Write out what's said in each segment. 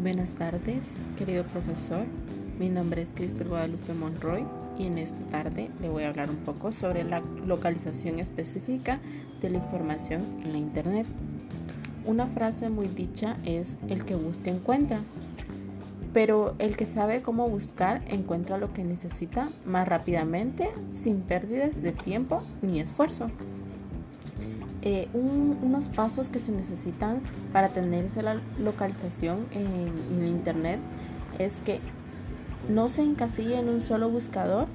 Buenas tardes, querido profesor. Mi nombre es Cristel Guadalupe Monroy y en esta tarde le voy a hablar un poco sobre la localización específica de la información en la Internet. Una frase muy dicha es el que busca encuentra, pero el que sabe cómo buscar encuentra lo que necesita más rápidamente sin pérdidas de tiempo ni esfuerzo. Eh, unos pasos que se necesitan para tener esa localización en, Internet es que no se encasille en un solo buscador.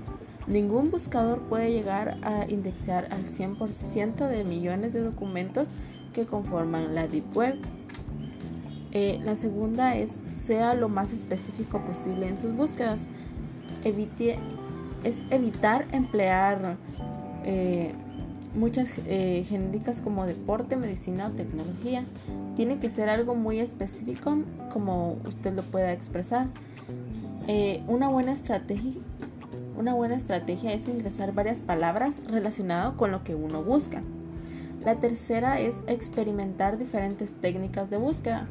Ningún buscador puede llegar a indexar al 100% de millones de documentos que conforman la Deep Web. Eh, la segunda es sea lo más específico posible en sus búsquedas. Evite, es evitar emplear eh, muchas eh, genéricas como deporte, medicina o tecnología. Tiene que ser algo muy específico como usted lo pueda expresar. Eh, una, buena estrategia, una buena estrategia es ingresar varias palabras relacionadas con lo que uno busca. La tercera es experimentar diferentes técnicas de búsqueda.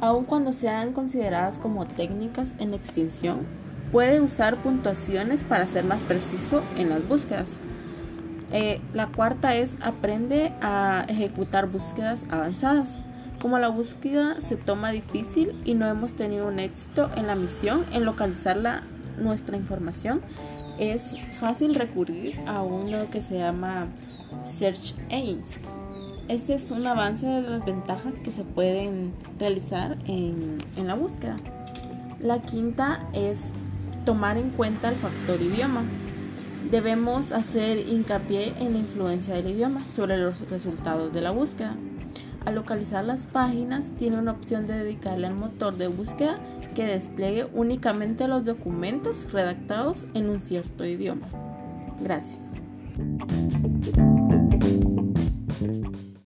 Aun cuando sean consideradas como técnicas en extinción, puede usar puntuaciones para ser más preciso en las búsquedas. Eh, la cuarta es aprende a ejecutar búsquedas avanzadas. Como la búsqueda se toma difícil y no hemos tenido un éxito en la misión en localizar nuestra información, es fácil recurrir a uno que se llama Search Aids. Este es un avance de las ventajas que se pueden realizar en la búsqueda. La quinta es tomar en cuenta el factor idioma debemos hacer hincapié en la influencia del idioma sobre los resultados de la búsqueda. Al localizar las páginas, tiene una opción de dedicarle al motor de búsqueda que despliegue únicamente los documentos redactados en un cierto idioma. Gracias.